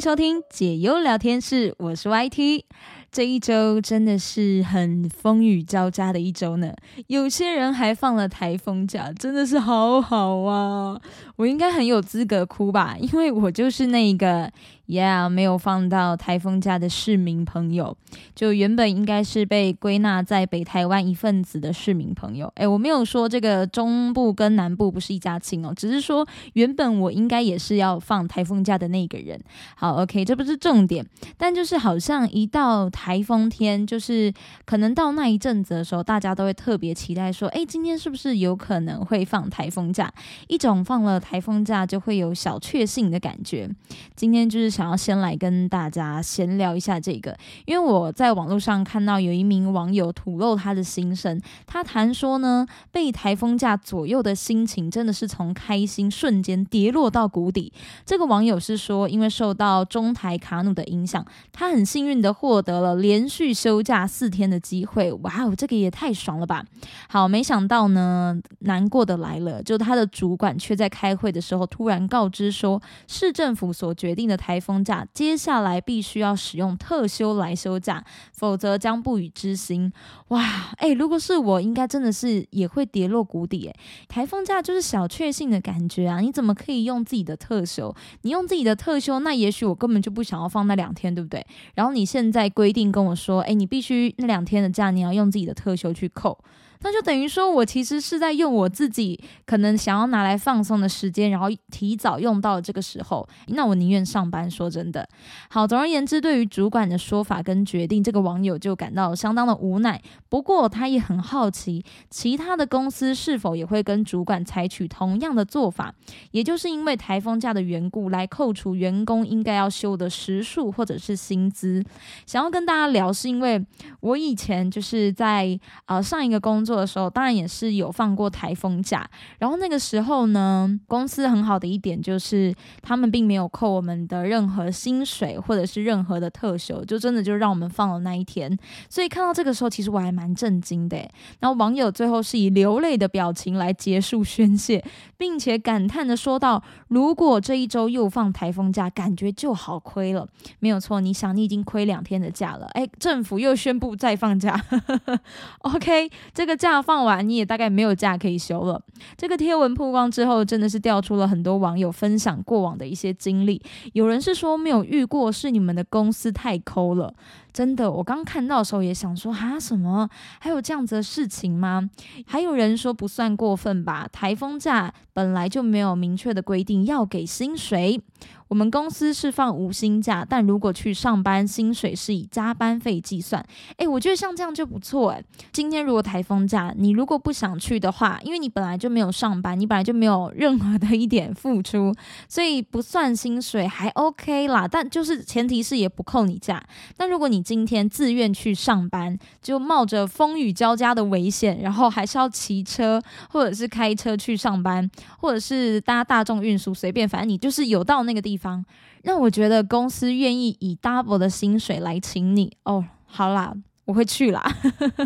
收听解忧聊天室，我是 YT。这一周真的是很风雨交加的一周呢，有些人还放了台风假，真的是好好啊！我应该很有资格哭吧，因为我就是那个。Yeah，没有放到台风假的市民朋友，就原本应该是被归纳在北台湾一份子的市民朋友。诶，我没有说这个中部跟南部不是一家亲哦，只是说原本我应该也是要放台风假的那个人。好，OK，这不是重点，但就是好像一到台风天，就是可能到那一阵子的时候，大家都会特别期待说，诶，今天是不是有可能会放台风假？一种放了台风假就会有小确幸的感觉。今天就是。想要先来跟大家闲聊一下这个，因为我在网络上看到有一名网友吐露他的心声，他谈说呢，被台风假左右的心情真的是从开心瞬间跌落到谷底。这个网友是说，因为受到中台卡努的影响，他很幸运的获得了连续休假四天的机会。哇哦，这个也太爽了吧！好，没想到呢，难过的来了，就他的主管却在开会的时候突然告知说，市政府所决定的台风。假接下来必须要使用特休来休假，否则将不予执行。哇，哎，如果是我，应该真的是也会跌落谷底。哎，台风假就是小确幸的感觉啊！你怎么可以用自己的特休？你用自己的特休，那也许我根本就不想要放那两天，对不对？然后你现在规定跟我说，哎，你必须那两天的假，你要用自己的特休去扣。那就等于说，我其实是在用我自己可能想要拿来放松的时间，然后提早用到这个时候。那我宁愿上班。说真的，好，总而言之，对于主管的说法跟决定，这个网友就感到相当的无奈。不过他也很好奇，其他的公司是否也会跟主管采取同样的做法，也就是因为台风假的缘故来扣除员工应该要休的时数或者是薪资。想要跟大家聊，是因为我以前就是在呃上一个工作。做的时候，当然也是有放过台风假。然后那个时候呢，公司很好的一点就是，他们并没有扣我们的任何薪水或者是任何的特休，就真的就让我们放了那一天。所以看到这个时候，其实我还蛮震惊的。然后网友最后是以流泪的表情来结束宣泄，并且感叹的说道：“如果这一周又放台风假，感觉就好亏了。”没有错，你想，你已经亏两天的假了。哎，政府又宣布再放假。OK，这个。假放完，你也大概没有假可以休了。这个贴文曝光之后，真的是调出了很多网友分享过往的一些经历。有人是说没有遇过，是你们的公司太抠了。真的，我刚看到的时候也想说，哈，什么还有这样子的事情吗？还有人说不算过分吧？台风假本来就没有明确的规定要给薪水。我们公司是放无薪假，但如果去上班，薪水是以加班费计算。诶，我觉得像这样就不错诶，今天如果台风假，你如果不想去的话，因为你本来就没有上班，你本来就没有任何的一点付出，所以不算薪水还 OK 啦。但就是前提是也不扣你假。但如果你今天自愿去上班，就冒着风雨交加的危险，然后还是要骑车或者是开车去上班，或者是搭大众运输，随便，反正你就是有到那个地。方让我觉得公司愿意以 double 的薪水来请你哦，好啦，我会去啦。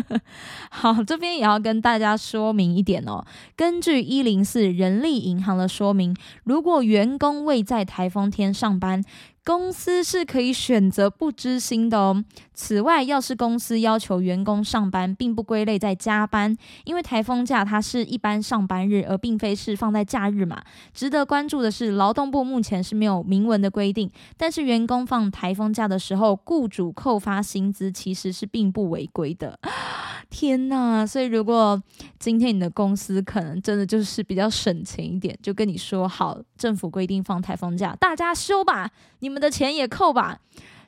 好，这边也要跟大家说明一点哦。根据一零四人力银行的说明，如果员工未在台风天上班。公司是可以选择不知薪的哦。此外，要是公司要求员工上班，并不归类在加班，因为台风假它是一般上班日，而并非是放在假日嘛。值得关注的是，劳动部目前是没有明文的规定，但是员工放台风假的时候，雇主扣发薪资其实是并不违规的。天呐！所以如果今天你的公司可能真的就是比较省钱一点，就跟你说好，政府规定放台风假，大家休吧，你们的钱也扣吧。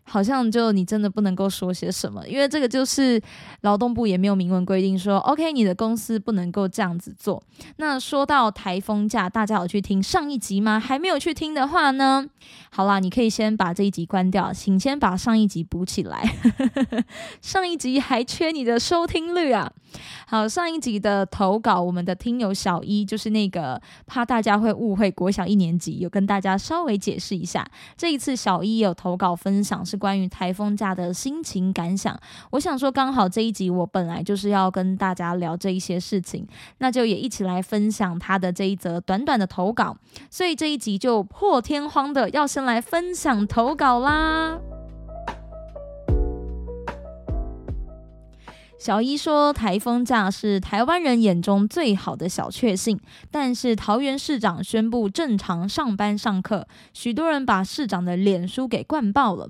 好像就你真的不能够说些什么，因为这个就是劳动部也没有明文规定说，OK，你的公司不能够这样子做。那说到台风假，大家有去听上一集吗？还没有去听的话呢，好啦，你可以先把这一集关掉，请先把上一集补起来。上一集还缺你的收听率啊！好，上一集的投稿，我们的听友小一就是那个怕大家会误会国小一年级，有跟大家稍微解释一下。这一次小一有投稿分享是。关于台风假的心情感想。我想说，刚好这一集我本来就是要跟大家聊这一些事情，那就也一起来分享他的这一则短短的投稿。所以这一集就破天荒的要先来分享投稿啦。小一说，台风假是台湾人眼中最好的小确幸，但是桃园市长宣布正常上班上课，许多人把市长的脸书给灌爆了。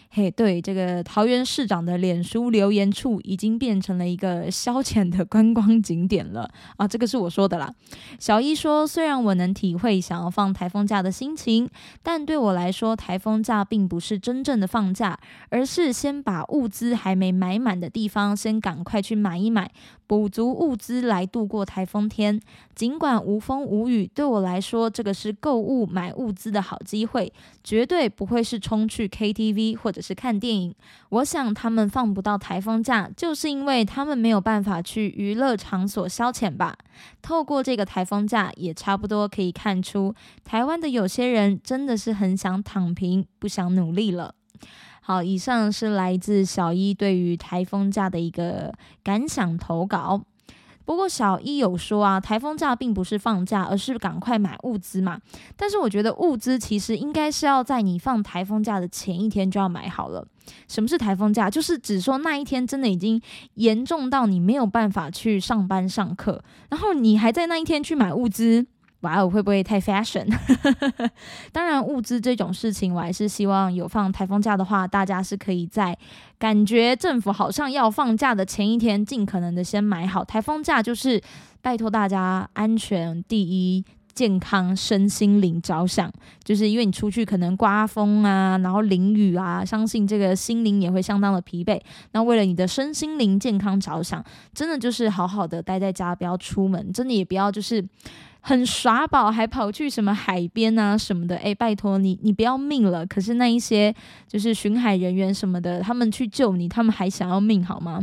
嘿，对，这个桃园市长的脸书留言处已经变成了一个消遣的观光景点了啊！这个是我说的啦。小一说，虽然我能体会想要放台风假的心情，但对我来说，台风假并不是真正的放假，而是先把物资还没买满的地方，先赶快去买一买。补足物资来度过台风天，尽管无风无雨，对我来说，这个是购物买物资的好机会，绝对不会是冲去 KTV 或者是看电影。我想他们放不到台风假，就是因为他们没有办法去娱乐场所消遣吧。透过这个台风假，也差不多可以看出，台湾的有些人真的是很想躺平，不想努力了。好，以上是来自小一对于台风假的一个感想投稿。不过小一有说啊，台风假并不是放假，而是赶快买物资嘛。但是我觉得物资其实应该是要在你放台风假的前一天就要买好了。什么是台风假？就是只说那一天真的已经严重到你没有办法去上班上课，然后你还在那一天去买物资。哇哦，会不会太 fashion？当然，物资这种事情，我还是希望有放台风假的话，大家是可以在感觉政府好像要放假的前一天，尽可能的先买好台风假，就是拜托大家安全第一，健康身心灵着想，就是因为你出去可能刮风啊，然后淋雨啊，相信这个心灵也会相当的疲惫。那为了你的身心灵健康着想，真的就是好好的待在家，不要出门，真的也不要就是。很耍宝，还跑去什么海边啊什么的？哎，拜托你，你不要命了。可是那一些就是巡海人员什么的，他们去救你，他们还想要命好吗？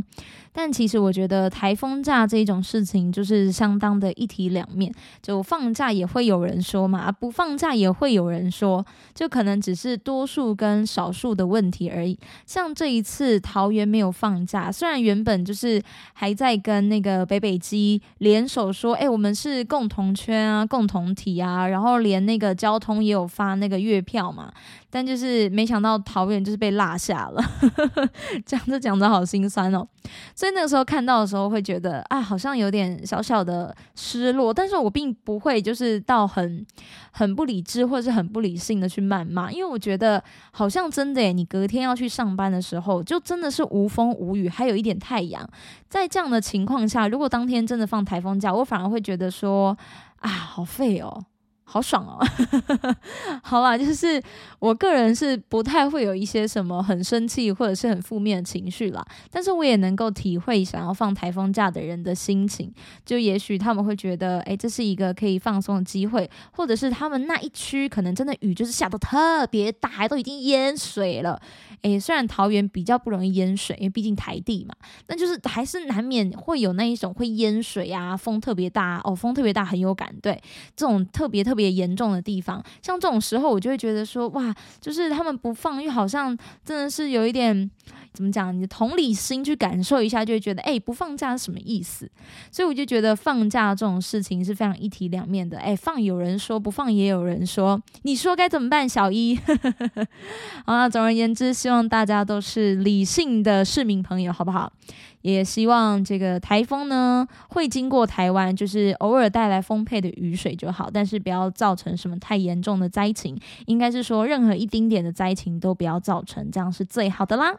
但其实我觉得台风假这种事情就是相当的一体两面，就放假也会有人说嘛，不放假也会有人说，就可能只是多数跟少数的问题而已。像这一次桃园没有放假，虽然原本就是还在跟那个北北基联手说，哎，我们是共同圈啊，共同体啊，然后连那个交通也有发那个月票嘛。但就是没想到桃园就是被落下了，讲着讲着好心酸哦。所以那个时候看到的时候会觉得啊，好像有点小小的失落。但是我并不会就是到很很不理智或者是很不理性的去谩骂，因为我觉得好像真的诶，你隔天要去上班的时候，就真的是无风无雨，还有一点太阳。在这样的情况下，如果当天真的放台风假，我反而会觉得说啊，好废哦。好爽哦！好啦，就是我个人是不太会有一些什么很生气或者是很负面的情绪啦，但是我也能够体会想要放台风假的人的心情。就也许他们会觉得，哎，这是一个可以放松的机会，或者是他们那一区可能真的雨就是下的特别大，都已经淹水了。哎，虽然桃园比较不容易淹水，因为毕竟台地嘛，但就是还是难免会有那一种会淹水啊，风特别大哦，风特别大很有感，对，这种特别特别别严重的地方，像这种时候，我就会觉得说，哇，就是他们不放，又好像真的是有一点。怎么讲？你的同理心去感受一下，就会觉得，哎，不放假是什么意思？所以我就觉得放假这种事情是非常一体两面的。哎，放有人说，不放也有人说，你说该怎么办？小一，好那总而言之，希望大家都是理性的市民朋友，好不好？也希望这个台风呢会经过台湾，就是偶尔带来丰沛的雨水就好，但是不要造成什么太严重的灾情。应该是说，任何一丁点的灾情都不要造成，这样是最好的啦。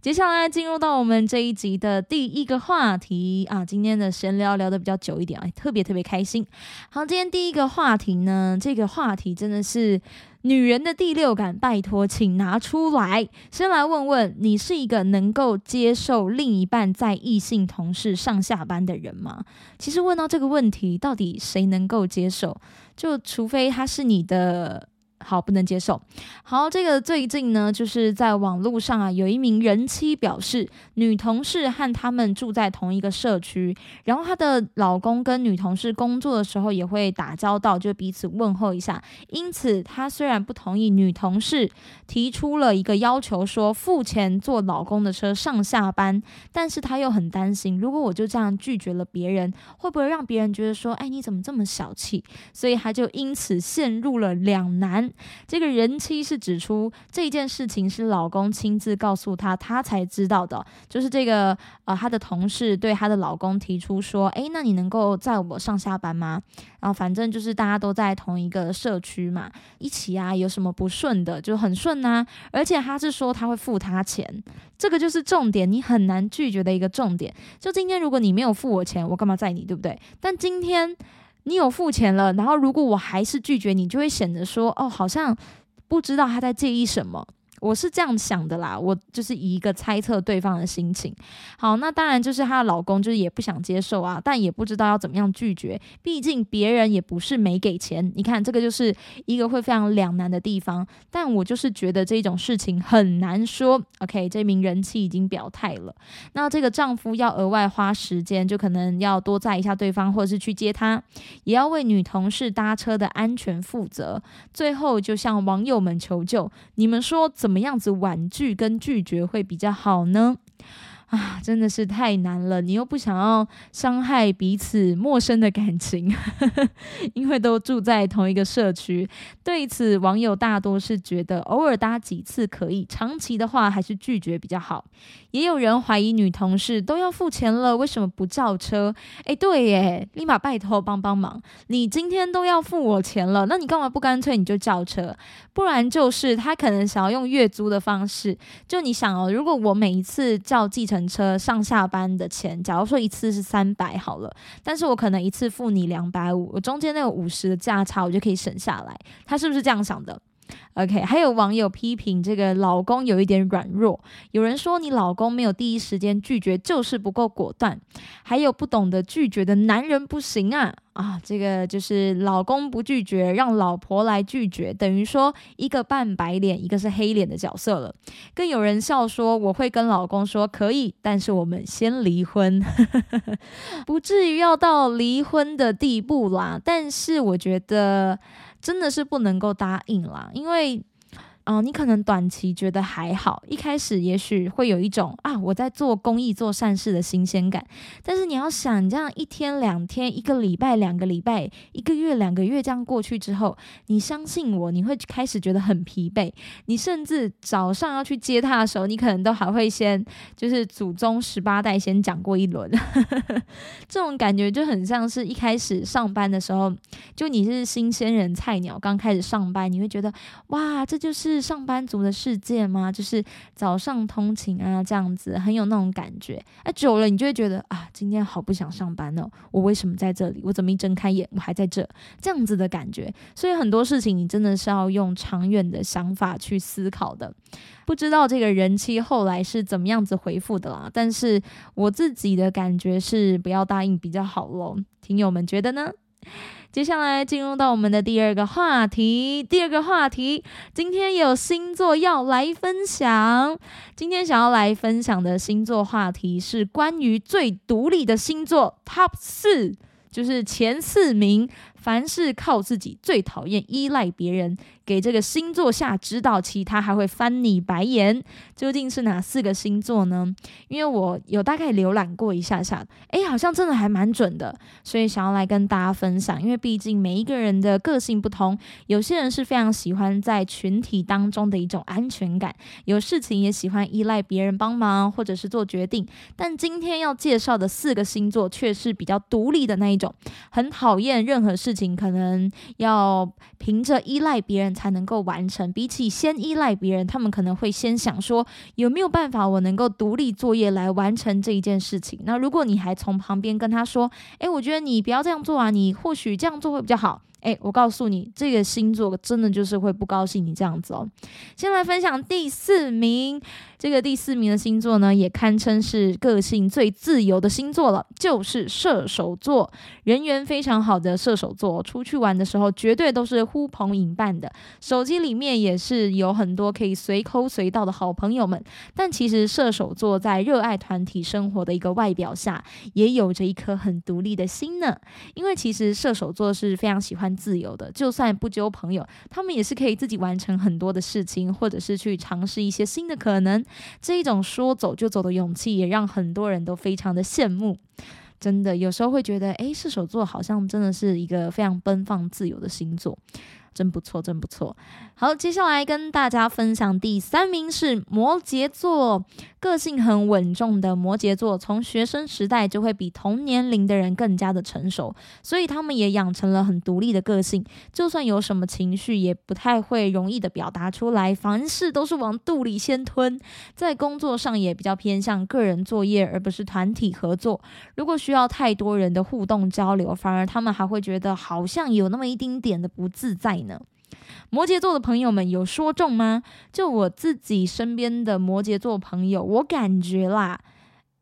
接下来进入到我们这一集的第一个话题啊，今天的闲聊聊的比较久一点啊，特别特别开心。好，今天第一个话题呢，这个话题真的是女人的第六感，拜托，请拿出来。先来问问，你是一个能够接受另一半在异性同事上下班的人吗？其实问到这个问题，到底谁能够接受？就除非他是你的。好不能接受。好，这个最近呢，就是在网络上啊，有一名人妻表示，女同事和他们住在同一个社区，然后她的老公跟女同事工作的时候也会打交道，就彼此问候一下。因此，她虽然不同意女同事提出了一个要求，说付钱坐老公的车上下班，但是她又很担心，如果我就这样拒绝了别人，会不会让别人觉得说，哎，你怎么这么小气？所以她就因此陷入了两难。这个人妻是指出这件事情是老公亲自告诉她，她才知道的。就是这个呃，她的同事对她的老公提出说：“诶，那你能够载我上下班吗？”然后反正就是大家都在同一个社区嘛，一起啊，有什么不顺的就很顺呐。而且他是说他会付他钱，这个就是重点，你很难拒绝的一个重点。就今天如果你没有付我钱，我干嘛载你，对不对？但今天。你有付钱了，然后如果我还是拒绝你，就会显得说哦，好像不知道他在介意什么。我是这样想的啦，我就是以一个猜测对方的心情。好，那当然就是她的老公就是也不想接受啊，但也不知道要怎么样拒绝，毕竟别人也不是没给钱。你看这个就是一个会非常两难的地方。但我就是觉得这种事情很难说。OK，这名人妻已经表态了，那这个丈夫要额外花时间，就可能要多载一下对方，或者是去接她，也要为女同事搭车的安全负责。最后就向网友们求救，你们说怎？怎么样子婉拒跟拒绝会比较好呢？啊，真的是太难了！你又不想要伤害彼此陌生的感情，因为都住在同一个社区。对此，网友大多是觉得偶尔搭几次可以，长期的话还是拒绝比较好。也有人怀疑女同事都要付钱了，为什么不叫车？诶，对耶，立马拜托帮帮忙！你今天都要付我钱了，那你干嘛不干脆你就叫车？不然就是他可能想要用月租的方式。就你想哦，如果我每一次叫计程车上下班的钱，假如说一次是三百好了，但是我可能一次付你两百五，我中间那个五十的价差我就可以省下来。他是不是这样想的？OK，还有网友批评这个老公有一点软弱，有人说你老公没有第一时间拒绝就是不够果断，还有不懂得拒绝的男人不行啊啊！这个就是老公不拒绝，让老婆来拒绝，等于说一个扮白脸，一个是黑脸的角色了。更有人笑说，我会跟老公说可以，但是我们先离婚，不至于要到离婚的地步啦。但是我觉得。真的是不能够答应啦，因为。哦，你可能短期觉得还好，一开始也许会有一种啊我在做公益、做善事的新鲜感。但是你要想，这样一天、两天、一个礼拜、两个礼拜、一个月、两个月这样过去之后，你相信我，你会开始觉得很疲惫。你甚至早上要去接他的时候，你可能都还会先就是祖宗十八代先讲过一轮。这种感觉就很像是一开始上班的时候，就你是新鲜人、菜鸟，刚开始上班，你会觉得哇，这就是。上班族的世界吗？就是早上通勤啊，这样子很有那种感觉。哎，久了你就会觉得啊，今天好不想上班哦。我为什么在这里？我怎么一睁开眼我还在这？这样子的感觉。所以很多事情你真的是要用长远的想法去思考的。不知道这个人妻后来是怎么样子回复的啦？但是我自己的感觉是不要答应比较好喽。听友们觉得呢？接下来进入到我们的第二个话题。第二个话题，今天有星座要来分享。今天想要来分享的星座话题是关于最独立的星座 Top 四，就是前四名。凡是靠自己，最讨厌依赖别人。给这个星座下指导，其他还会翻你白眼。究竟是哪四个星座呢？因为我有大概浏览过一下下，诶，好像真的还蛮准的，所以想要来跟大家分享。因为毕竟每一个人的个性不同，有些人是非常喜欢在群体当中的一种安全感，有事情也喜欢依赖别人帮忙或者是做决定。但今天要介绍的四个星座却是比较独立的那一种，很讨厌任何事情可能要凭着依赖别人。才能够完成。比起先依赖别人，他们可能会先想说有没有办法我能够独立作业来完成这一件事情。那如果你还从旁边跟他说：“诶，我觉得你不要这样做啊，你或许这样做会比较好。”诶，我告诉你，这个星座真的就是会不高兴你这样子哦。先来分享第四名，这个第四名的星座呢，也堪称是个性最自由的星座了，就是射手座。人缘非常好的射手座，出去玩的时候绝对都是呼朋引伴的，手机里面也是有很多可以随抠随到的好朋友们。但其实射手座在热爱团体生活的一个外表下，也有着一颗很独立的心呢。因为其实射手座是非常喜欢自由的，就算不交朋友，他们也是可以自己完成很多的事情，或者是去尝试一些新的可能。这一种说走就走的勇气，也让很多人都非常的羡慕。真的，有时候会觉得，诶，射手座好像真的是一个非常奔放自由的星座。真不错，真不错。好，接下来跟大家分享第三名是摩羯座，个性很稳重的摩羯座，从学生时代就会比同年龄的人更加的成熟，所以他们也养成了很独立的个性。就算有什么情绪，也不太会容易的表达出来，凡事都是往肚里先吞。在工作上也比较偏向个人作业，而不是团体合作。如果需要太多人的互动交流，反而他们还会觉得好像有那么一丁点的不自在。呢，摩羯座的朋友们有说中吗？就我自己身边的摩羯座朋友，我感觉啦，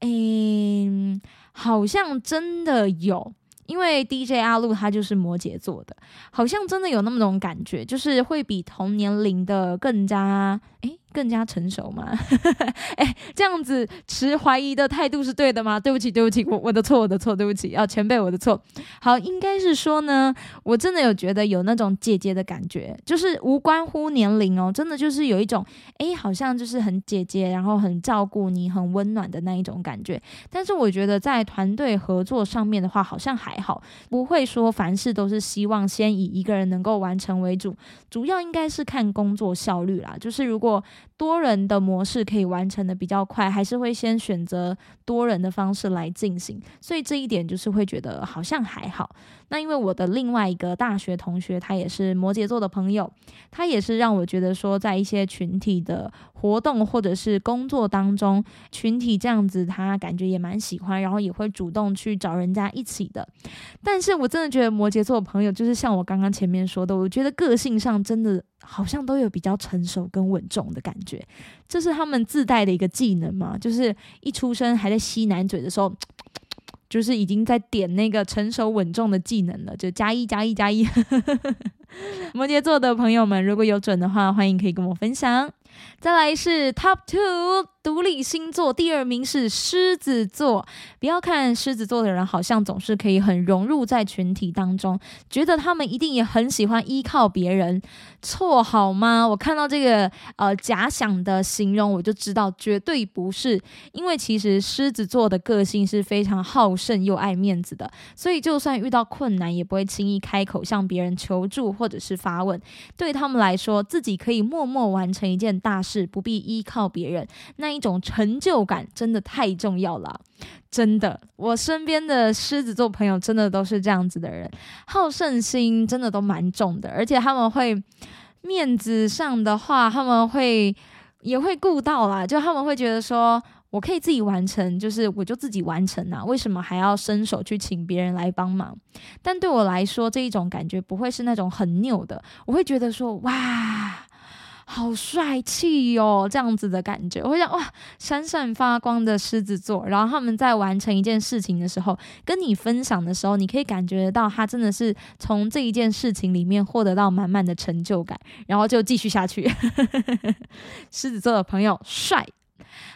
诶，好像真的有，因为 DJ 阿路他就是摩羯座的，好像真的有那么种感觉，就是会比同年龄的更加诶。更加成熟吗？哎，这样子持怀疑的态度是对的吗？对不起，对不起，我我的错，我的错，对不起，啊，前辈，我的错。好，应该是说呢，我真的有觉得有那种姐姐的感觉，就是无关乎年龄哦，真的就是有一种，哎，好像就是很姐姐，然后很照顾你，很温暖的那一种感觉。但是我觉得在团队合作上面的话，好像还好，不会说凡事都是希望先以一个人能够完成为主，主要应该是看工作效率啦。就是如果多人的模式可以完成的比较快，还是会先选择多人的方式来进行，所以这一点就是会觉得好像还好。那因为我的另外一个大学同学，他也是摩羯座的朋友，他也是让我觉得说，在一些群体的活动或者是工作当中，群体这样子，他感觉也蛮喜欢，然后也会主动去找人家一起的。但是我真的觉得摩羯座的朋友，就是像我刚刚前面说的，我觉得个性上真的好像都有比较成熟跟稳重的感觉，这是他们自带的一个技能嘛，就是一出生还在吸奶嘴的时候。就是已经在点那个成熟稳重的技能了，就加一加一加一。摩羯座的朋友们，如果有准的话，欢迎可以跟我分享。再来是 Top Two。独立星座第二名是狮子座。不要看狮子座的人好像总是可以很融入在群体当中，觉得他们一定也很喜欢依靠别人。错好吗？我看到这个呃假想的形容，我就知道绝对不是。因为其实狮子座的个性是非常好胜又爱面子的，所以就算遇到困难，也不会轻易开口向别人求助或者是发问。对他们来说，自己可以默默完成一件大事，不必依靠别人。那那一种成就感真的太重要了，真的，我身边的狮子座朋友真的都是这样子的人，好胜心真的都蛮重的，而且他们会面子上的话，他们会也会顾到啦，就他们会觉得说，我可以自己完成，就是我就自己完成啊，为什么还要伸手去请别人来帮忙？但对我来说，这一种感觉不会是那种很拗的，我会觉得说，哇。好帅气哟，这样子的感觉，我会想哇，闪闪发光的狮子座。然后他们在完成一件事情的时候，跟你分享的时候，你可以感觉得到他真的是从这一件事情里面获得到满满的成就感，然后就继续下去。狮子座的朋友帅。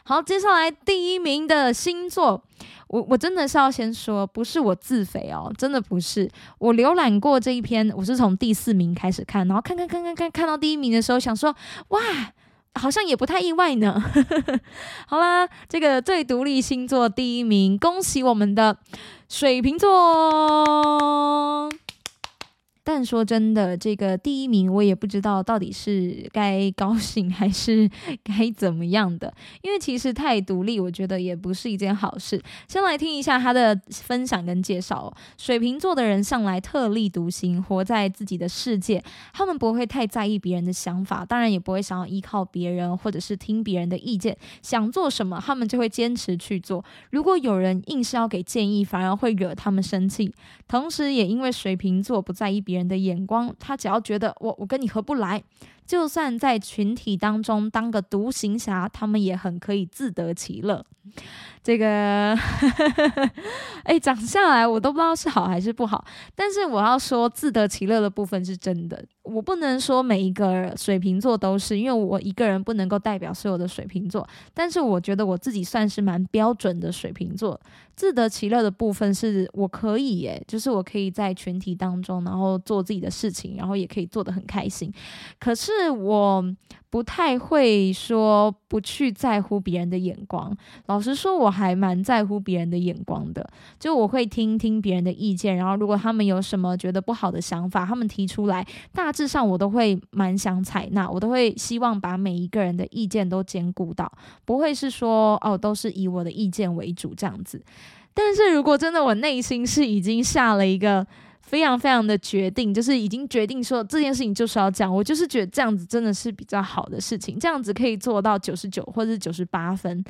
好，接下来第一名的星座。我我真的是要先说，不是我自肥哦，真的不是。我浏览过这一篇，我是从第四名开始看，然后看看看看看，看到第一名的时候，想说哇，好像也不太意外呢。好啦，这个最独立星座第一名，恭喜我们的水瓶座。但说真的，这个第一名我也不知道到底是该高兴还是 该怎么样的，因为其实太独立，我觉得也不是一件好事。先来听一下他的分享跟介绍。水瓶座的人向来特立独行，活在自己的世界，他们不会太在意别人的想法，当然也不会想要依靠别人或者是听别人的意见。想做什么，他们就会坚持去做。如果有人硬是要给建议，反而会惹他们生气。同时，也因为水瓶座不在意别。别人的眼光，他只要觉得我我跟你合不来，就算在群体当中当个独行侠，他们也很可以自得其乐。这个，哎，讲下来我都不知道是好还是不好。但是我要说，自得其乐的部分是真的。我不能说每一个水瓶座都是，因为我一个人不能够代表所有的水瓶座。但是我觉得我自己算是蛮标准的水瓶座。自得其乐的部分是我可以，耶，就是我可以在群体当中，然后做自己的事情，然后也可以做得很开心。可是是我。不太会说不去在乎别人的眼光。老实说，我还蛮在乎别人的眼光的。就我会听听别人的意见，然后如果他们有什么觉得不好的想法，他们提出来，大致上我都会蛮想采纳。我都会希望把每一个人的意见都兼顾到，不会是说哦，都是以我的意见为主这样子。但是如果真的我内心是已经下了一个。非常非常的决定，就是已经决定说这件事情就是要这样。我就是觉得这样子真的是比较好的事情，这样子可以做到九十九或者是九十八分。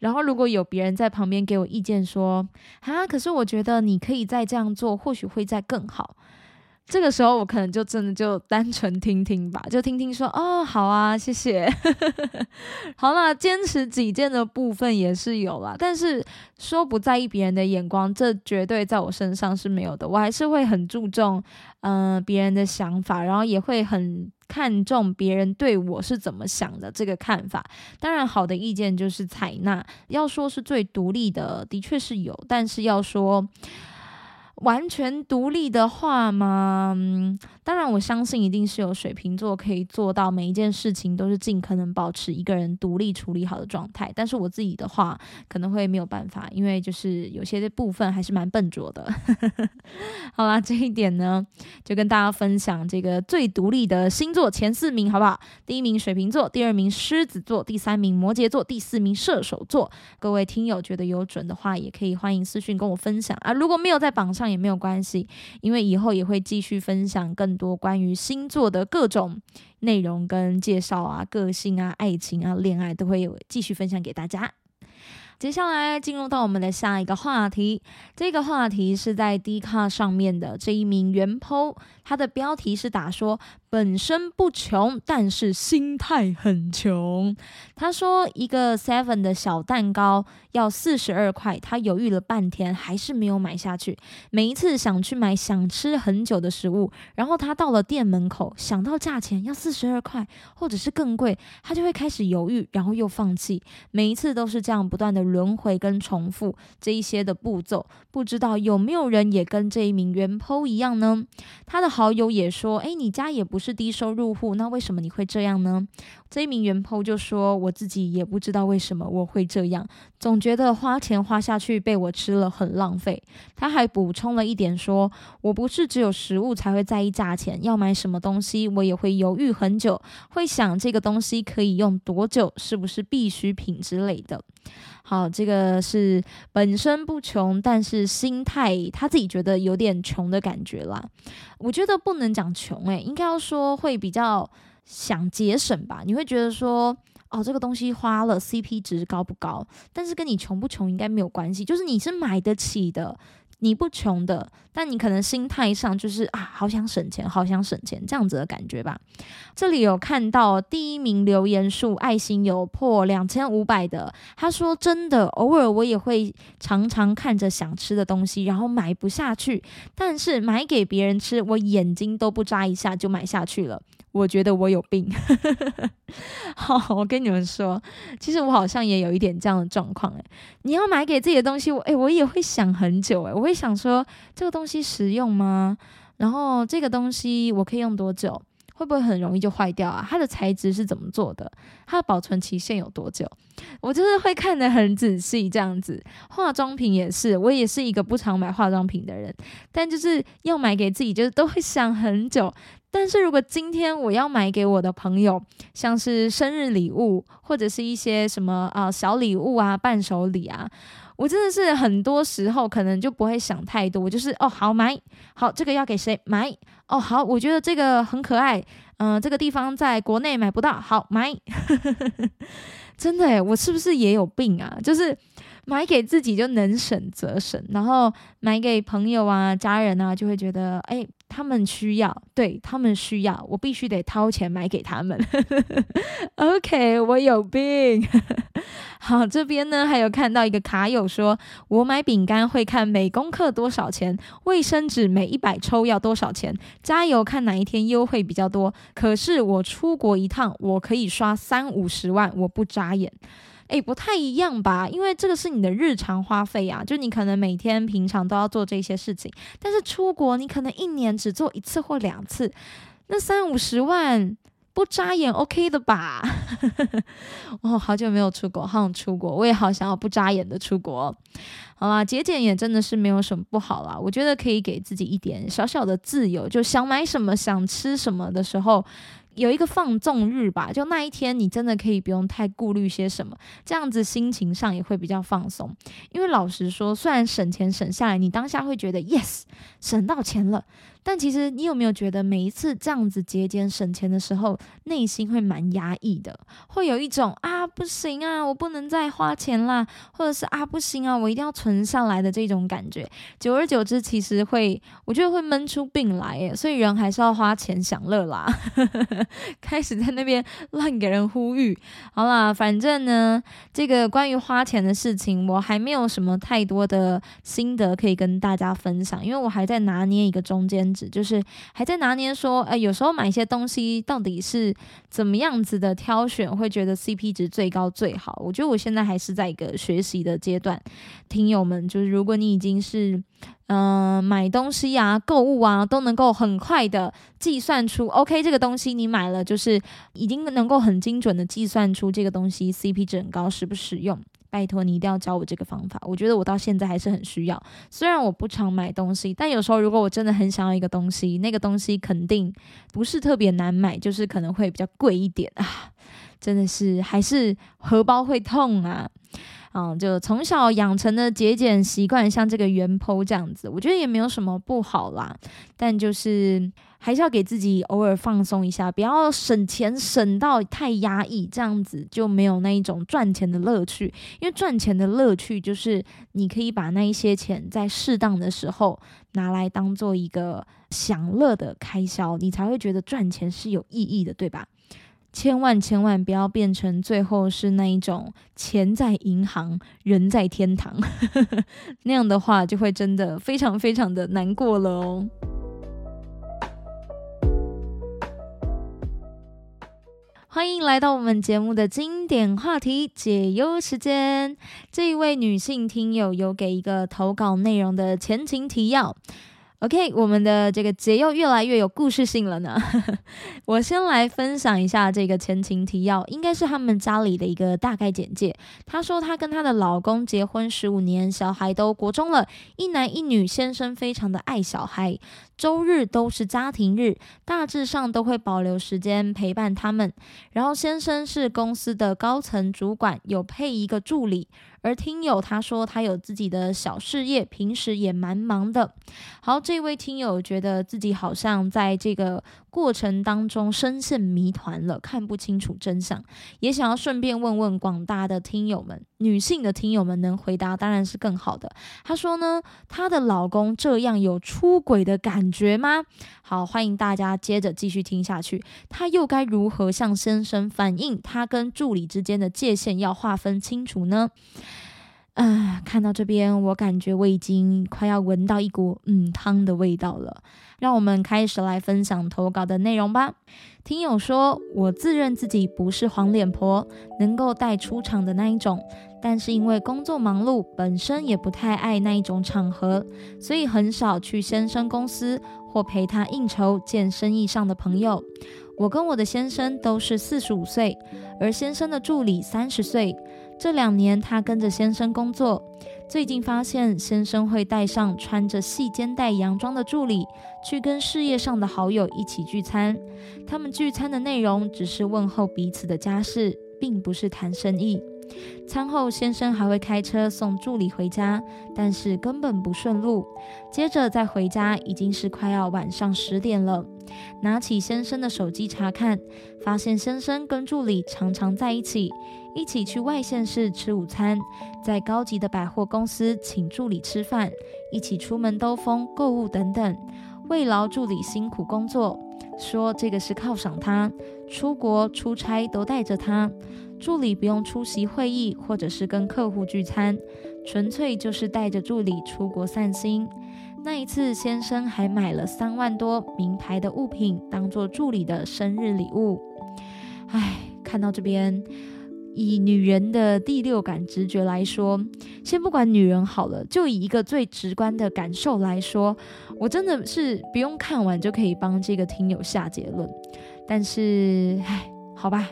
然后如果有别人在旁边给我意见说啊，可是我觉得你可以再这样做，或许会再更好。这个时候我可能就真的就单纯听听吧，就听听说哦，好啊，谢谢。好了，坚持己见的部分也是有啦，但是说不在意别人的眼光，这绝对在我身上是没有的。我还是会很注重嗯别人的想法，然后也会很看重别人对我是怎么想的这个看法。当然，好的意见就是采纳。要说是最独立的，的确是有，但是要说。完全独立的话嘛，当然我相信一定是有水瓶座可以做到每一件事情都是尽可能保持一个人独立处理好的状态。但是我自己的话可能会没有办法，因为就是有些部分还是蛮笨拙的。好啦，这一点呢就跟大家分享这个最独立的星座前四名好不好？第一名水瓶座，第二名狮子座，第三名摩羯座，第四名射手座。各位听友觉得有准的话，也可以欢迎私讯跟我分享啊。如果没有在榜上。也没有关系，因为以后也会继续分享更多关于星座的各种内容跟介绍啊，个性啊，爱情啊，恋爱都会有继续分享给大家。接下来进入到我们的下一个话题，这个话题是在 D 卡上面的这一名原 po，他的标题是打说。本身不穷，但是心态很穷。他说，一个 Seven 的小蛋糕要四十二块，他犹豫了半天，还是没有买下去。每一次想去买想吃很久的食物，然后他到了店门口，想到价钱要四十二块，或者是更贵，他就会开始犹豫，然后又放弃。每一次都是这样不断的轮回跟重复这一些的步骤。不知道有没有人也跟这一名原 PO 一样呢？他的好友也说：“哎，你家也不。”不是低收入户，那为什么你会这样呢？这一名原 PO 就说：“我自己也不知道为什么我会这样，总觉得花钱花下去被我吃了很浪费。”他还补充了一点说：“我不是只有食物才会在意价钱，要买什么东西我也会犹豫很久，会想这个东西可以用多久，是不是必需品之类的。”好，这个是本身不穷，但是心态他自己觉得有点穷的感觉啦。我觉得不能讲穷，诶，应该要说会比较想节省吧。你会觉得说，哦，这个东西花了 CP 值高不高？但是跟你穷不穷应该没有关系，就是你是买得起的。你不穷的，但你可能心态上就是啊，好想省钱，好想省钱这样子的感觉吧。这里有看到第一名留言数爱心有破两千五百的，他说真的，偶尔我也会常常看着想吃的东西，然后买不下去，但是买给别人吃，我眼睛都不眨一下就买下去了。我觉得我有病。好，我跟你们说，其实我好像也有一点这样的状况诶，你要买给自己的东西，我诶，我也会想很久诶，我会想说这个东西实用吗？然后这个东西我可以用多久？会不会很容易就坏掉啊？它的材质是怎么做的？它的保存期限有多久？我就是会看得很仔细，这样子。化妆品也是，我也是一个不常买化妆品的人，但就是要买给自己，就是都会想很久。但是如果今天我要买给我的朋友，像是生日礼物或者是一些什么啊小礼物啊伴手礼啊，我真的是很多时候可能就不会想太多，就是哦好买，好这个要给谁买？哦好，我觉得这个很可爱，嗯，这个地方在国内买不到，好买。真的诶，我是不是也有病啊？就是买给自己就能省则省，然后买给朋友啊家人啊就会觉得哎。他们需要，对他们需要，我必须得掏钱买给他们。OK，我有病。好，这边呢还有看到一个卡友说，我买饼干会看每公克多少钱，卫生纸每一百抽要多少钱，加油看哪一天优惠比较多。可是我出国一趟，我可以刷三五十万，我不眨眼。诶，不太一样吧？因为这个是你的日常花费啊，就你可能每天平常都要做这些事情，但是出国你可能一年只做一次或两次，那三五十万。不眨眼，OK 的吧？哦，好久没有出国，好想出国，我也好想要不眨眼的出国。好啦，节俭也真的是没有什么不好啦。我觉得可以给自己一点小小的自由，就想买什么、想吃什么的时候。有一个放纵日吧，就那一天你真的可以不用太顾虑些什么，这样子心情上也会比较放松。因为老实说，虽然省钱省下来，你当下会觉得 yes 省到钱了，但其实你有没有觉得每一次这样子节俭省钱的时候，内心会蛮压抑的，会有一种啊不行啊，我不能再花钱啦，或者是啊不行啊，我一定要存下来的这种感觉。久而久之，其实会我觉得会闷出病来耶。所以人还是要花钱享乐啦。开始在那边乱给人呼吁，好啦，反正呢，这个关于花钱的事情，我还没有什么太多的心得可以跟大家分享，因为我还在拿捏一个中间值，就是还在拿捏说，哎，有时候买一些东西到底是怎么样子的挑选，会觉得 CP 值最高最好。我觉得我现在还是在一个学习的阶段，听友们，就是如果你已经是。嗯，买东西啊，购物啊，都能够很快的计算出，OK，这个东西你买了，就是已经能够很精准的计算出这个东西 CP 值很高，实不实用？拜托你一定要教我这个方法，我觉得我到现在还是很需要。虽然我不常买东西，但有时候如果我真的很想要一个东西，那个东西肯定不是特别难买，就是可能会比较贵一点啊，真的是还是荷包会痛啊。嗯，就从小养成的节俭习惯，像这个原剖这样子，我觉得也没有什么不好啦。但就是还是要给自己偶尔放松一下，不要省钱省到太压抑，这样子就没有那一种赚钱的乐趣。因为赚钱的乐趣就是你可以把那一些钱在适当的时候拿来当做一个享乐的开销，你才会觉得赚钱是有意义的，对吧？千万千万不要变成最后是那一种钱在银行，人在天堂，那样的话就会真的非常非常的难过了哦。欢迎来到我们节目的经典话题解忧时间。这一位女性听友有给一个投稿内容的前情提要。OK，我们的这个节又越来越有故事性了呢。我先来分享一下这个前情提要，应该是他们家里的一个大概简介。她说，她跟她的老公结婚十五年，小孩都国中了，一男一女，先生非常的爱小孩。周日都是家庭日，大致上都会保留时间陪伴他们。然后先生是公司的高层主管，有配一个助理。而听友他说他有自己的小事业，平时也蛮忙的。好，这位听友觉得自己好像在这个。过程当中深陷谜团了，看不清楚真相，也想要顺便问问广大的听友们，女性的听友们能回答当然是更好的。她说呢，她的老公这样有出轨的感觉吗？好，欢迎大家接着继续听下去。她又该如何向先生反映，她跟助理之间的界限要划分清楚呢？啊，看到这边，我感觉我已经快要闻到一股嗯汤的味道了。让我们开始来分享投稿的内容吧。听友说，我自认自己不是黄脸婆，能够带出场的那一种，但是因为工作忙碌，本身也不太爱那一种场合，所以很少去先生公司或陪他应酬见生意上的朋友。我跟我的先生都是四十五岁，而先生的助理三十岁。这两年，他跟着先生工作。最近发现，先生会带上穿着细肩带洋装的助理，去跟事业上的好友一起聚餐。他们聚餐的内容只是问候彼此的家事，并不是谈生意。餐后，先生还会开车送助理回家，但是根本不顺路。接着再回家，已经是快要晚上十点了。拿起先生的手机查看，发现先生跟助理常常在一起。一起去外县市吃午餐，在高级的百货公司请助理吃饭，一起出门兜风、购物等等。慰劳助理辛苦工作，说这个是犒赏他，出国出差都带着他，助理不用出席会议或者是跟客户聚餐，纯粹就是带着助理出国散心。那一次，先生还买了三万多名牌的物品当做助理的生日礼物。唉，看到这边。以女人的第六感直觉来说，先不管女人好了，就以一个最直观的感受来说，我真的是不用看完就可以帮这个听友下结论。但是，唉，好吧，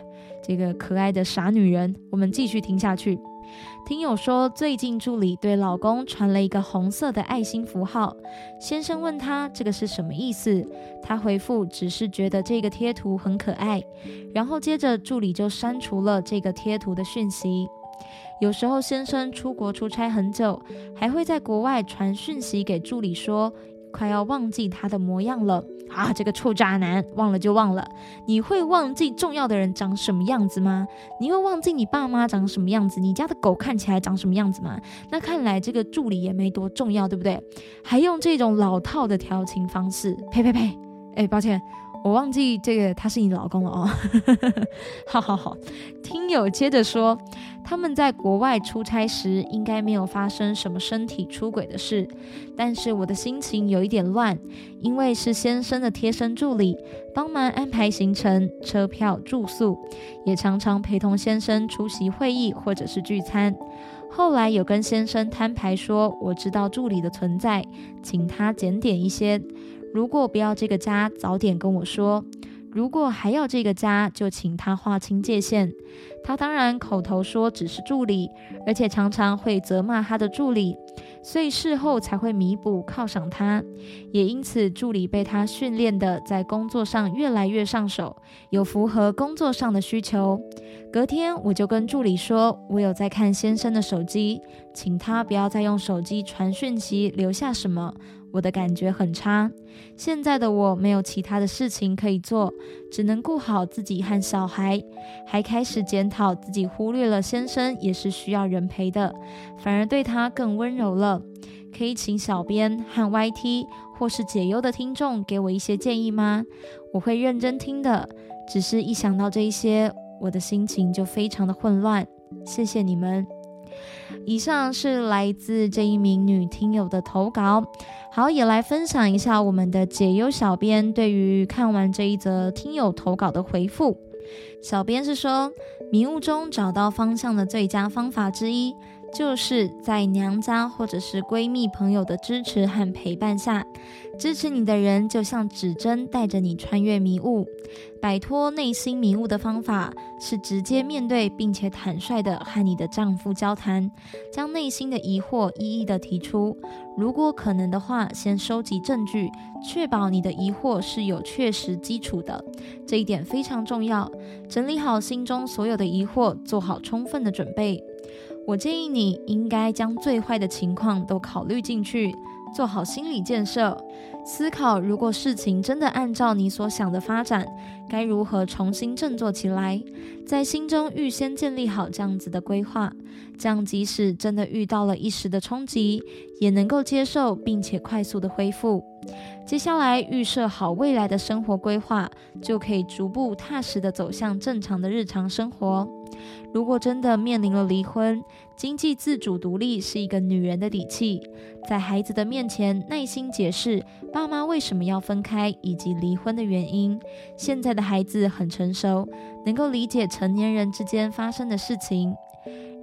这个可爱的傻女人，我们继续听下去。听友说，最近助理对老公传了一个红色的爱心符号。先生问他这个是什么意思，他回复只是觉得这个贴图很可爱。然后接着助理就删除了这个贴图的讯息。有时候先生出国出差很久，还会在国外传讯息给助理说。快要忘记他的模样了啊！这个臭渣男，忘了就忘了。你会忘记重要的人长什么样子吗？你会忘记你爸妈长什么样子？你家的狗看起来长什么样子吗？那看来这个助理也没多重要，对不对？还用这种老套的调情方式？呸呸呸！哎，抱歉。我忘记这个他是你老公了哦，好好好。听友接着说，他们在国外出差时应该没有发生什么身体出轨的事，但是我的心情有一点乱，因为是先生的贴身助理，帮忙安排行程、车票、住宿，也常常陪同先生出席会议或者是聚餐。后来有跟先生摊牌说，我知道助理的存在，请他检点一些。如果不要这个家，早点跟我说；如果还要这个家，就请他划清界限。他当然口头说只是助理，而且常常会责骂他的助理，所以事后才会弥补犒赏他。也因此，助理被他训练的在工作上越来越上手，有符合工作上的需求。隔天我就跟助理说，我有在看先生的手机，请他不要再用手机传讯息，留下什么。我的感觉很差，现在的我没有其他的事情可以做，只能顾好自己和小孩，还开始检讨自己忽略了先生也是需要人陪的，反而对他更温柔了。可以请小编和 YT 或是解忧的听众给我一些建议吗？我会认真听的。只是一想到这一些，我的心情就非常的混乱。谢谢你们。以上是来自这一名女听友的投稿，好，也来分享一下我们的解忧小编对于看完这一则听友投稿的回复。小编是说，迷雾中找到方向的最佳方法之一。就是在娘家或者是闺蜜朋友的支持和陪伴下，支持你的人就像指针带着你穿越迷雾，摆脱内心迷雾的方法是直接面对并且坦率的和你的丈夫交谈，将内心的疑惑一一的提出。如果可能的话，先收集证据，确保你的疑惑是有确实基础的，这一点非常重要。整理好心中所有的疑惑，做好充分的准备。我建议你应该将最坏的情况都考虑进去，做好心理建设，思考如果事情真的按照你所想的发展，该如何重新振作起来，在心中预先建立好这样子的规划，这样即使真的遇到了一时的冲击，也能够接受并且快速的恢复。接下来预设好未来的生活规划，就可以逐步踏实的走向正常的日常生活。如果真的面临了离婚，经济自主独立是一个女人的底气。在孩子的面前耐心解释爸妈为什么要分开以及离婚的原因。现在的孩子很成熟，能够理解成年人之间发生的事情。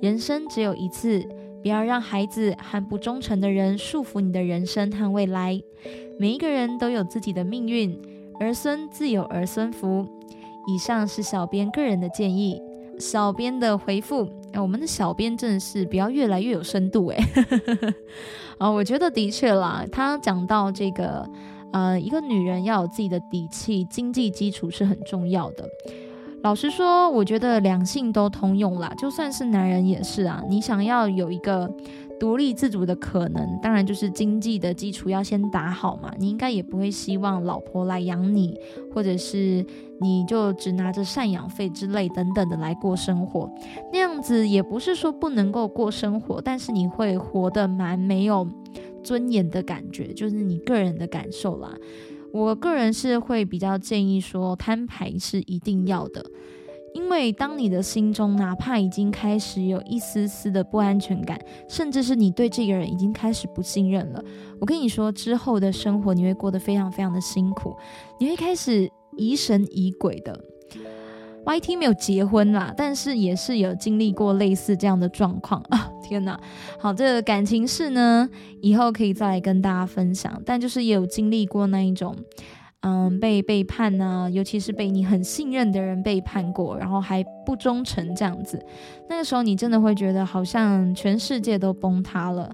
人生只有一次。不要让孩子和不忠诚的人束缚你的人生和未来。每一个人都有自己的命运，儿孙自有儿孙福。以上是小编个人的建议。小编的回复，我们的小编真的是不要越来越有深度哎。啊，我觉得的确啦，他讲到这个，呃，一个女人要有自己的底气，经济基础是很重要的。老实说，我觉得两性都通用啦，就算是男人也是啊。你想要有一个独立自主的可能，当然就是经济的基础要先打好嘛。你应该也不会希望老婆来养你，或者是你就只拿着赡养费之类等等的来过生活。那样子也不是说不能够过生活，但是你会活得蛮没有尊严的感觉，就是你个人的感受啦。我个人是会比较建议说，摊牌是一定要的。因为当你的心中哪怕已经开始有一丝丝的不安全感，甚至是你对这个人已经开始不信任了，我跟你说，之后的生活你会过得非常非常的辛苦，你会开始疑神疑鬼的。YT 没有结婚啦，但是也是有经历过类似这样的状况啊！天哪，好，这个感情事呢，以后可以再来跟大家分享，但就是也有经历过那一种。嗯，被背叛呢，尤其是被你很信任的人背叛过，然后还不忠诚这样子，那个时候你真的会觉得好像全世界都崩塌了。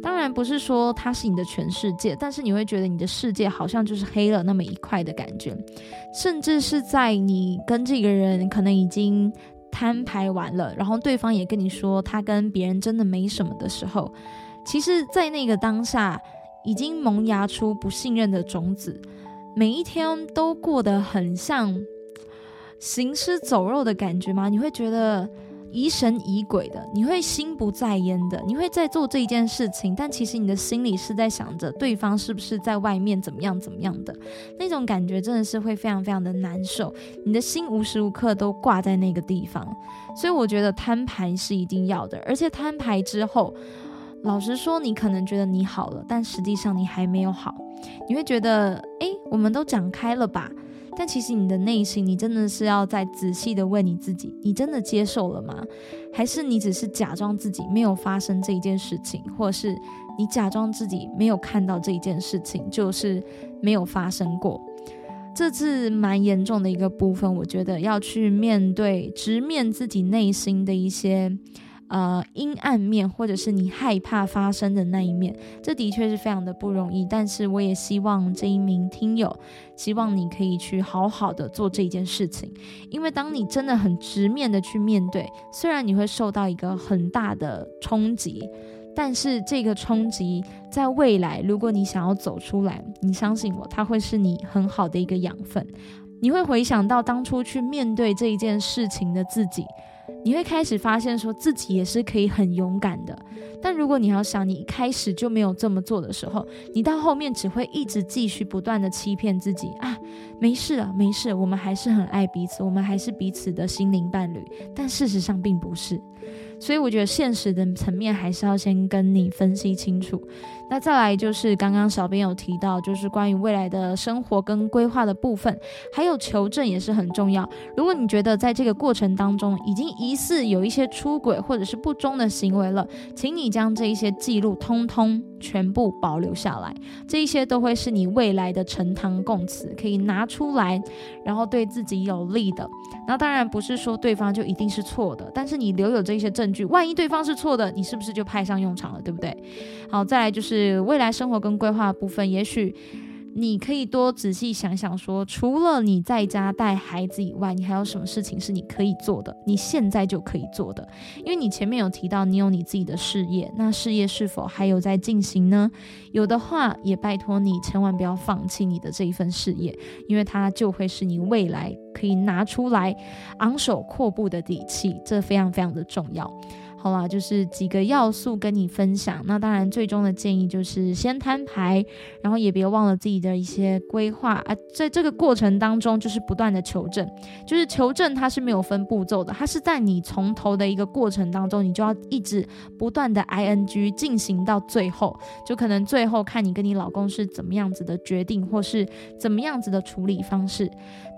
当然不是说他是你的全世界，但是你会觉得你的世界好像就是黑了那么一块的感觉，甚至是在你跟这个人可能已经摊牌完了，然后对方也跟你说他跟别人真的没什么的时候，其实，在那个当下已经萌芽出不信任的种子。每一天都过得很像行尸走肉的感觉吗？你会觉得疑神疑鬼的，你会心不在焉的，你会在做这一件事情，但其实你的心里是在想着对方是不是在外面怎么样怎么样的那种感觉，真的是会非常非常的难受。你的心无时无刻都挂在那个地方，所以我觉得摊牌是一定要的，而且摊牌之后。老实说，你可能觉得你好了，但实际上你还没有好。你会觉得，诶，我们都讲开了吧？但其实你的内心，你真的是要再仔细的问你自己：你真的接受了吗？还是你只是假装自己没有发生这一件事情，或者是你假装自己没有看到这一件事情，就是没有发生过？这是蛮严重的一个部分，我觉得要去面对、直面自己内心的一些。呃，阴暗面，或者是你害怕发生的那一面，这的确是非常的不容易。但是我也希望这一名听友，希望你可以去好好的做这件事情，因为当你真的很直面的去面对，虽然你会受到一个很大的冲击，但是这个冲击在未来，如果你想要走出来，你相信我，它会是你很好的一个养分。你会回想到当初去面对这一件事情的自己。你会开始发现，说自己也是可以很勇敢的。但如果你要想，你一开始就没有这么做的时候，你到后面只会一直继续不断的欺骗自己啊，没事啊，没事，我们还是很爱彼此，我们还是彼此的心灵伴侣。但事实上并不是。所以我觉得现实的层面还是要先跟你分析清楚。那再来就是刚刚小编有提到，就是关于未来的生活跟规划的部分，还有求证也是很重要。如果你觉得在这个过程当中已经疑似有一些出轨或者是不忠的行为了，请你将这一些记录通通全部保留下来，这一些都会是你未来的呈堂供词，可以拿出来，然后对自己有利的。那当然不是说对方就一定是错的，但是你留有这些证据。万一对方是错的，你是不是就派上用场了，对不对？好，再来就是未来生活跟规划部分，也许你可以多仔细想想，说除了你在家带孩子以外，你还有什么事情是你可以做的？你现在就可以做的，因为你前面有提到你有你自己的事业，那事业是否还有在进行呢？有的话，也拜托你千万不要放弃你的这一份事业，因为它就会是你未来。可以拿出来昂首阔步的底气，这非常非常的重要。好啦，就是几个要素跟你分享。那当然，最终的建议就是先摊牌，然后也别忘了自己的一些规划啊。在这个过程当中，就是不断的求证，就是求证它是没有分步骤的，它是在你从头的一个过程当中，你就要一直不断的 ing 进行到最后，就可能最后看你跟你老公是怎么样子的决定，或是怎么样子的处理方式。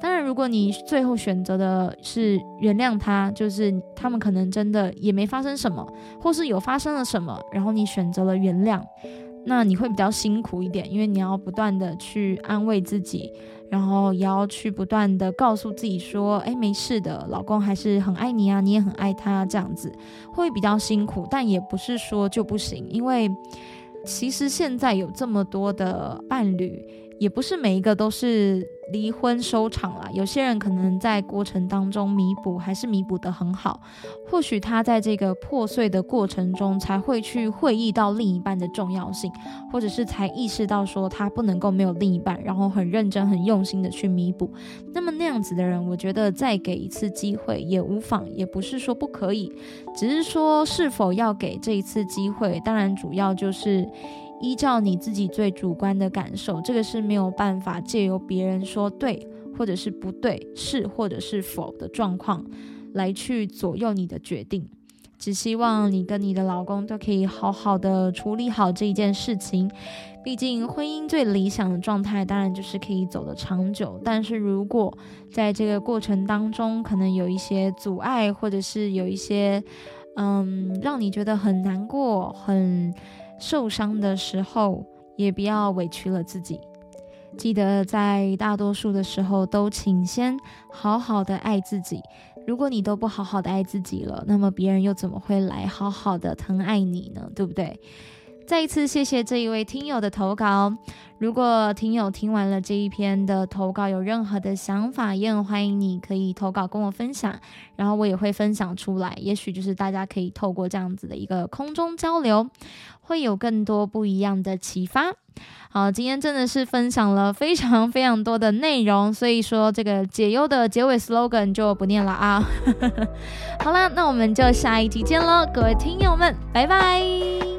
当然，如果你最后选择的是原谅他，就是他们可能真的也没发生什么，或是有发生了什么，然后你选择了原谅，那你会比较辛苦一点，因为你要不断的去安慰自己，然后也要去不断的告诉自己说，哎，没事的，老公还是很爱你啊，你也很爱他，这样子会比较辛苦，但也不是说就不行，因为其实现在有这么多的伴侣。也不是每一个都是离婚收场了。有些人可能在过程当中弥补，还是弥补得很好。或许他在这个破碎的过程中，才会去会意到另一半的重要性，或者是才意识到说他不能够没有另一半，然后很认真、很用心的去弥补。那么那样子的人，我觉得再给一次机会也无妨，也不是说不可以，只是说是否要给这一次机会，当然主要就是依照你自己最主观的感受，这个是没有办法借由别人说对或者是不对，是或者是否的状况。来去左右你的决定，只希望你跟你的老公都可以好好的处理好这一件事情。毕竟婚姻最理想的状态，当然就是可以走得长久。但是如果在这个过程当中，可能有一些阻碍，或者是有一些嗯让你觉得很难过、很受伤的时候，也不要委屈了自己。记得在大多数的时候，都请先好好的爱自己。如果你都不好好的爱自己了，那么别人又怎么会来好好的疼爱你呢？对不对？再一次谢谢这一位听友的投稿。如果听友听完了这一篇的投稿，有任何的想法，也很欢迎你可以投稿跟我分享，然后我也会分享出来。也许就是大家可以透过这样子的一个空中交流，会有更多不一样的启发。好，今天真的是分享了非常非常多的内容，所以说这个解忧的结尾 slogan 就不念了啊。好啦，那我们就下一集见喽，各位听友们，拜拜。